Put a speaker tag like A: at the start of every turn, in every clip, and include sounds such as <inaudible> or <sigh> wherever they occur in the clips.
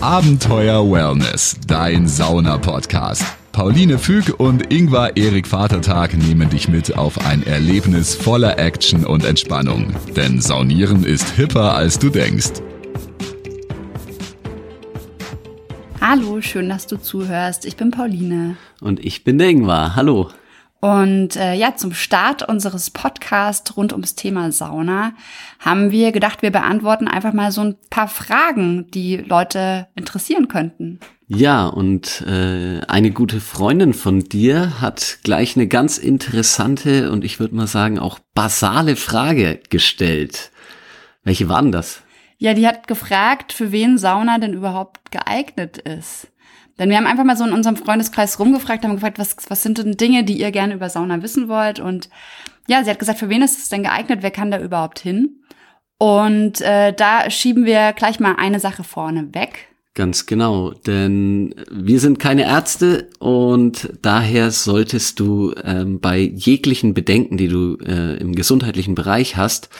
A: Abenteuer Wellness, dein Sauna-Podcast. Pauline Füg und Ingvar Erik Vatertag nehmen dich mit auf ein Erlebnis voller Action und Entspannung. Denn Saunieren ist hipper, als du denkst.
B: Hallo, schön, dass du zuhörst. Ich bin Pauline.
C: Und ich bin der Ingvar. Hallo.
B: Und äh, ja, zum Start unseres Podcasts rund ums Thema Sauna haben wir gedacht, wir beantworten einfach mal so ein paar Fragen, die Leute interessieren könnten.
C: Ja, und äh, eine gute Freundin von dir hat gleich eine ganz interessante und ich würde mal sagen auch basale Frage gestellt. Welche waren das?
B: Ja, die hat gefragt, für wen Sauna denn überhaupt geeignet ist. Denn wir haben einfach mal so in unserem Freundeskreis rumgefragt, haben gefragt, was, was sind denn Dinge, die ihr gerne über Sauna wissen wollt? Und ja, sie hat gesagt, für wen ist es denn geeignet? Wer kann da überhaupt hin? Und äh, da schieben wir gleich mal eine Sache vorne weg.
C: Ganz genau, denn wir sind keine Ärzte und daher solltest du ähm, bei jeglichen Bedenken, die du äh, im gesundheitlichen Bereich hast,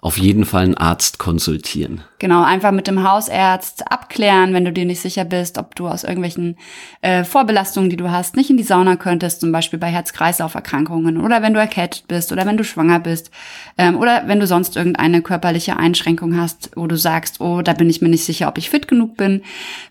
C: auf jeden Fall einen Arzt konsultieren.
B: Genau, einfach mit dem Hausarzt abklären, wenn du dir nicht sicher bist, ob du aus irgendwelchen äh, Vorbelastungen, die du hast, nicht in die Sauna könntest, zum Beispiel bei Herz-Kreislauf-Erkrankungen oder wenn du erkältet bist oder wenn du schwanger bist ähm, oder wenn du sonst irgendeine körperliche Einschränkung hast, wo du sagst, oh, da bin ich mir nicht sicher, ob ich fit genug bin.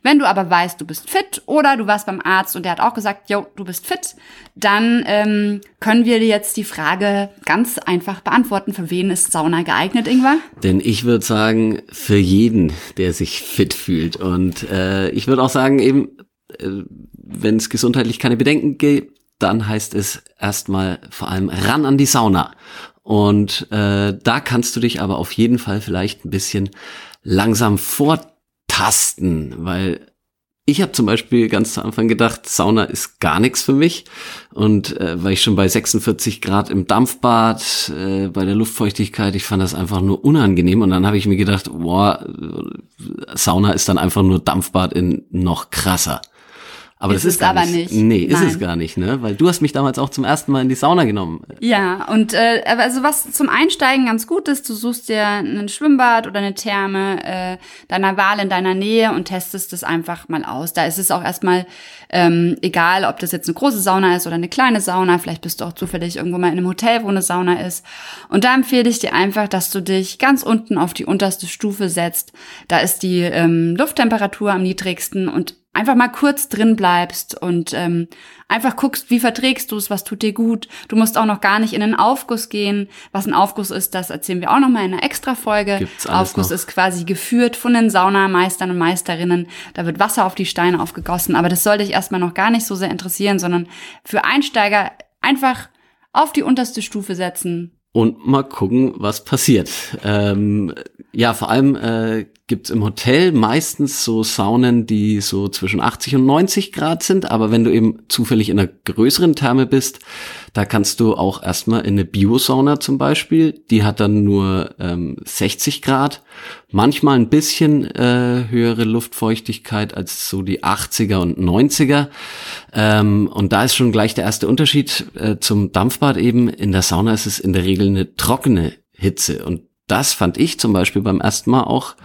B: Wenn du aber weißt, du bist fit oder du warst beim Arzt und der hat auch gesagt, jo, du bist fit, dann ähm, können wir dir jetzt die Frage ganz einfach beantworten, für wen ist Sauna geeignet? Geeignet, Ingwer?
C: Denn ich würde sagen, für jeden, der sich fit fühlt. Und äh, ich würde auch sagen, eben, äh, wenn es gesundheitlich keine Bedenken gibt, dann heißt es erstmal vor allem ran an die Sauna. Und äh, da kannst du dich aber auf jeden Fall vielleicht ein bisschen langsam vortasten, weil ich habe zum Beispiel ganz zu Anfang gedacht, Sauna ist gar nichts für mich. Und äh, weil ich schon bei 46 Grad im Dampfbad, äh, bei der Luftfeuchtigkeit, ich fand das einfach nur unangenehm. Und dann habe ich mir gedacht, boah, Sauna ist dann einfach nur Dampfbad in noch krasser. Aber ist das ist aber nicht. nicht. Nee, ist Nein. es gar nicht, ne? Weil du hast mich damals auch zum ersten Mal in die Sauna genommen.
B: Ja, und äh, also was zum Einsteigen ganz gut ist, du suchst dir ein Schwimmbad oder eine Therme äh, deiner Wahl in deiner Nähe und testest es einfach mal aus. Da ist es auch erstmal ähm, egal, ob das jetzt eine große Sauna ist oder eine kleine Sauna. Vielleicht bist du auch zufällig irgendwo mal in einem Hotel, wo eine Sauna ist. Und da empfehle ich dir einfach, dass du dich ganz unten auf die unterste Stufe setzt. Da ist die ähm, Lufttemperatur am niedrigsten und einfach mal kurz drin bleibst und ähm, einfach guckst, wie verträgst du es, was tut dir gut. Du musst auch noch gar nicht in einen Aufguss gehen. Was ein Aufguss ist, das erzählen wir auch noch mal in einer extra Folge. Aufguss noch? ist quasi geführt von den Saunameistern und Meisterinnen. Da wird Wasser auf die Steine aufgegossen, aber das sollte dich erstmal noch gar nicht so sehr interessieren, sondern für Einsteiger einfach auf die unterste Stufe setzen,
C: und mal gucken, was passiert. Ähm, ja, vor allem äh, gibt's im Hotel meistens so Saunen, die so zwischen 80 und 90 Grad sind, aber wenn du eben zufällig in einer größeren Therme bist, da kannst du auch erstmal in eine Biosauna zum Beispiel, die hat dann nur ähm, 60 Grad, manchmal ein bisschen äh, höhere Luftfeuchtigkeit als so die 80er und 90er. Ähm, und da ist schon gleich der erste Unterschied äh, zum Dampfbad eben. In der Sauna ist es in der Regel eine trockene Hitze und das fand ich zum Beispiel beim ersten Mal auch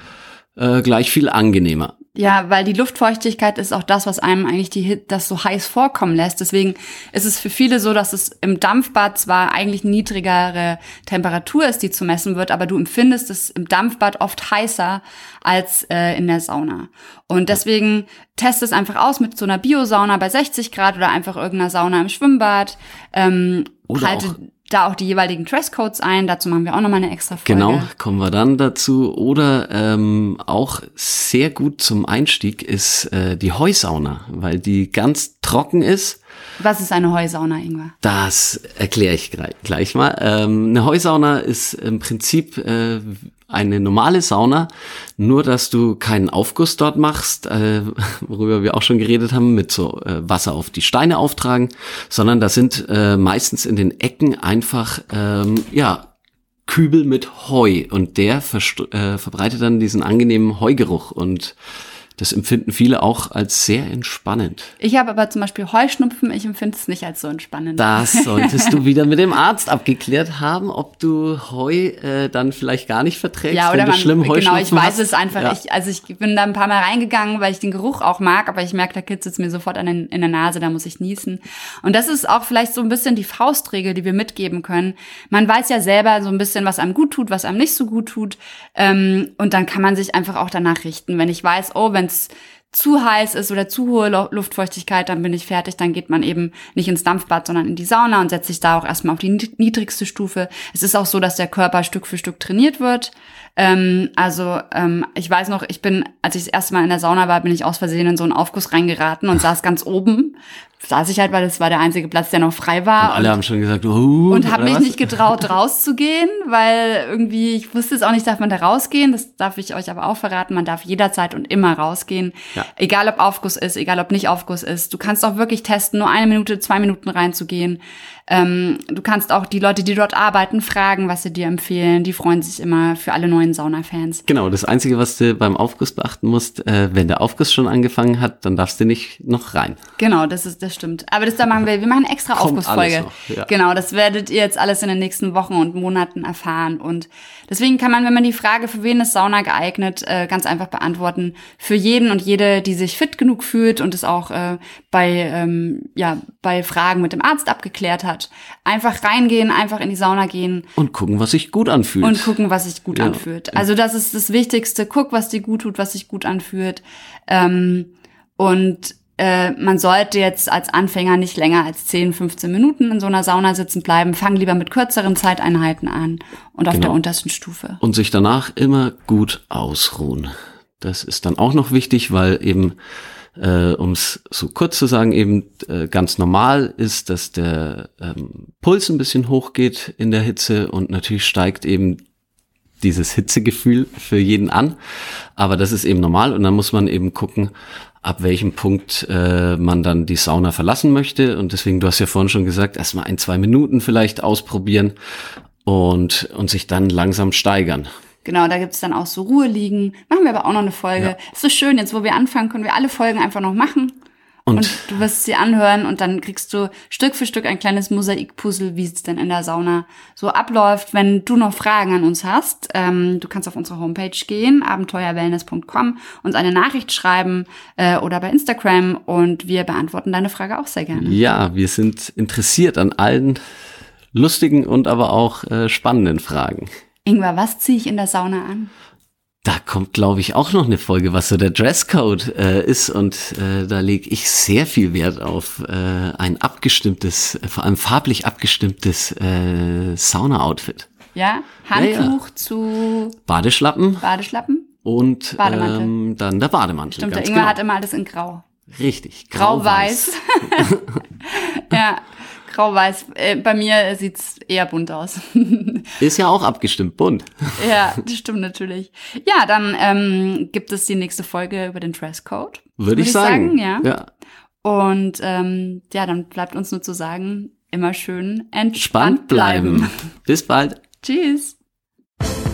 C: äh, gleich viel angenehmer.
B: Ja, weil die Luftfeuchtigkeit ist auch das, was einem eigentlich die, das so heiß vorkommen lässt. Deswegen ist es für viele so, dass es im Dampfbad zwar eigentlich niedrigere Temperatur ist, die zu messen wird, aber du empfindest es im Dampfbad oft heißer als äh, in der Sauna. Und deswegen test es einfach aus mit so einer Biosauna bei 60 Grad oder einfach irgendeiner Sauna im Schwimmbad. Ähm,
C: oder halte,
B: da auch die jeweiligen Dresscodes ein. Dazu machen wir auch nochmal eine extra Folge.
C: Genau, kommen wir dann dazu. Oder ähm, auch sehr gut zum Einstieg ist äh, die Heusauna, weil die ganz trocken ist.
B: Was ist eine Heusauna, Ingwer?
C: Das erkläre ich gleich mal. Ähm, eine Heusauna ist im Prinzip äh, eine normale Sauna, nur dass du keinen Aufguss dort machst, äh, <laughs> worüber wir auch schon geredet haben, mit so äh, Wasser auf die Steine auftragen, sondern da sind äh, meistens in den Ecken einfach ähm, ja Kübel mit Heu und der äh, verbreitet dann diesen angenehmen Heugeruch und Das empfinden viele auch als sehr entspannend.
B: Ich habe aber zum Beispiel Heuschnupfen, ich empfinde es nicht als so entspannend.
C: Das <laughs> solltest du wieder mit dem Arzt abgeklärt haben, ob du Heu äh, dann vielleicht gar nicht verträgst,
B: ja, oder
C: wenn du
B: man,
C: schlimm
B: genau,
C: Heuschnupfen
B: ich weiß
C: hast.
B: es einfach.
C: Ja.
B: Ich, also ich bin da ein paar Mal reingegangen, weil ich den Geruch auch mag, aber ich merke, da kitzelt es mir sofort an den, in der Nase, da muss ich niesen. Und das ist auch vielleicht so ein bisschen die Faustregel, die wir mitgeben können. Man weiß ja selber so ein bisschen, was einem gut tut, was einem nicht so gut tut. Ähm, und dann kann man sich einfach auch danach richten. Wenn ich weiß, oh, wenn es zu heiß ist oder zu hohe Lu- Luftfeuchtigkeit, dann bin ich fertig, dann geht man eben nicht ins Dampfbad, sondern in die Sauna und setzt sich da auch erstmal auf die nied- niedrigste Stufe. Es ist auch so, dass der Körper Stück für Stück trainiert wird. Ähm, also ähm, ich weiß noch, ich bin, als ich das erste Mal in der Sauna war, bin ich aus Versehen in so einen Aufguss reingeraten und saß ganz oben. Saß ich halt, weil das war der einzige Platz, der noch frei war.
C: Und alle haben schon gesagt, uh,
B: Und habe mich
C: was?
B: nicht getraut, <laughs> rauszugehen, weil irgendwie, ich wusste es auch nicht, darf man da rausgehen. Das darf ich euch aber auch verraten. Man darf jederzeit und immer rausgehen.
C: Ja.
B: Egal ob Aufguss ist, egal ob nicht Aufguss ist. Du kannst auch wirklich testen, nur eine Minute, zwei Minuten reinzugehen. Ähm, du kannst auch die Leute, die dort arbeiten, fragen, was sie dir empfehlen. Die freuen sich immer für alle neuen Sauna-Fans.
C: Genau, das Einzige, was du beim Aufguss beachten musst, äh, wenn der Aufguss schon angefangen hat, dann darfst du nicht noch rein.
B: Genau, das ist, das stimmt. Aber das da machen wir, wir machen eine extra
C: Kommt
B: Aufgussfolge.
C: ja.
B: Genau, das werdet ihr jetzt alles in den nächsten Wochen und Monaten erfahren. Und deswegen kann man, wenn man die Frage, für wen ist Sauna geeignet, äh, ganz einfach beantworten. Für jeden und jede, die sich fit genug fühlt und es auch äh, bei, ähm, ja, bei Fragen mit dem Arzt abgeklärt hat. Einfach reingehen, einfach in die Sauna gehen
C: Und gucken, was sich gut anfühlt.
B: und gucken, was sich gut
C: Ja.
B: anfühlt. Also das ist das Wichtigste. Guck, was dir gut tut, was sich gut anfühlt. Ähm, und äh, man sollte jetzt als Anfänger nicht länger als 10, 15 Minuten in so einer Sauna sitzen bleiben. Fang lieber mit kürzeren Zeiteinheiten an und auf
C: Genau.
B: der untersten Stufe.
C: und sich danach immer gut ausruhen. Das ist dann auch noch wichtig, weil eben, äh, um es so kurz zu sagen, eben äh, ganz normal ist, dass der ähm, Puls ein bisschen hochgeht in der Hitze und natürlich steigt eben dieses Hitzegefühl für jeden an. Aber das ist eben normal und dann muss man eben gucken, ab welchem Punkt äh, man dann die Sauna verlassen möchte. Und deswegen, du hast ja vorhin schon gesagt, erstmal ein, zwei Minuten vielleicht ausprobieren und, und sich dann langsam steigern.
B: Genau, da gibt's dann auch so Ruhe liegen. Machen wir aber auch noch eine Folge.
C: Ja.
B: Ist so schön, jetzt wo wir anfangen, können wir alle Folgen einfach noch machen.
C: Und,
B: Und du wirst sie anhören und dann kriegst du Stück für Stück ein kleines Mosaikpuzzle, wie es denn in der Sauna so abläuft. Wenn du noch Fragen an uns hast, ähm, du kannst auf unsere Homepage gehen, abenteuerwellness.com, uns eine Nachricht schreiben äh, oder bei Instagram und wir beantworten deine Frage auch sehr gerne.
C: ja, wir sind interessiert an allen lustigen und aber auch äh, spannenden Fragen.
B: Ingwer, was ziehe ich in der Sauna an?
C: Da kommt, glaube ich, auch noch eine Folge, was so der Dresscode äh, ist. Und äh, da lege ich sehr viel Wert auf äh, ein abgestimmtes, äh, vor allem farblich abgestimmtes äh, Sauna-Outfit.
B: Ja, Handtuch zu
C: Badeschlappen
B: Badeschlappen?
C: und
B: Bademantel.
C: ähm, dann der Bademantel.
B: Stimmt, der Ingwer
C: genau.
B: hat immer alles in Grau.
C: Richtig.
B: Grau-Weiß. <laughs> ja, grau-weiß. Äh, bei mir sieht's eher bunt aus. <laughs>
C: Ist ja auch abgestimmt, bunt.
B: ja, das stimmt natürlich. Ja, dann ähm, gibt es die nächste Folge über den Dresscode.
C: Würde ich sagen.
B: ja.
C: ja.
B: Und ähm, ja, dann bleibt uns nur zu sagen, immer schön entspannt
C: Spannend bleiben. Bis bald.
B: Tschüss.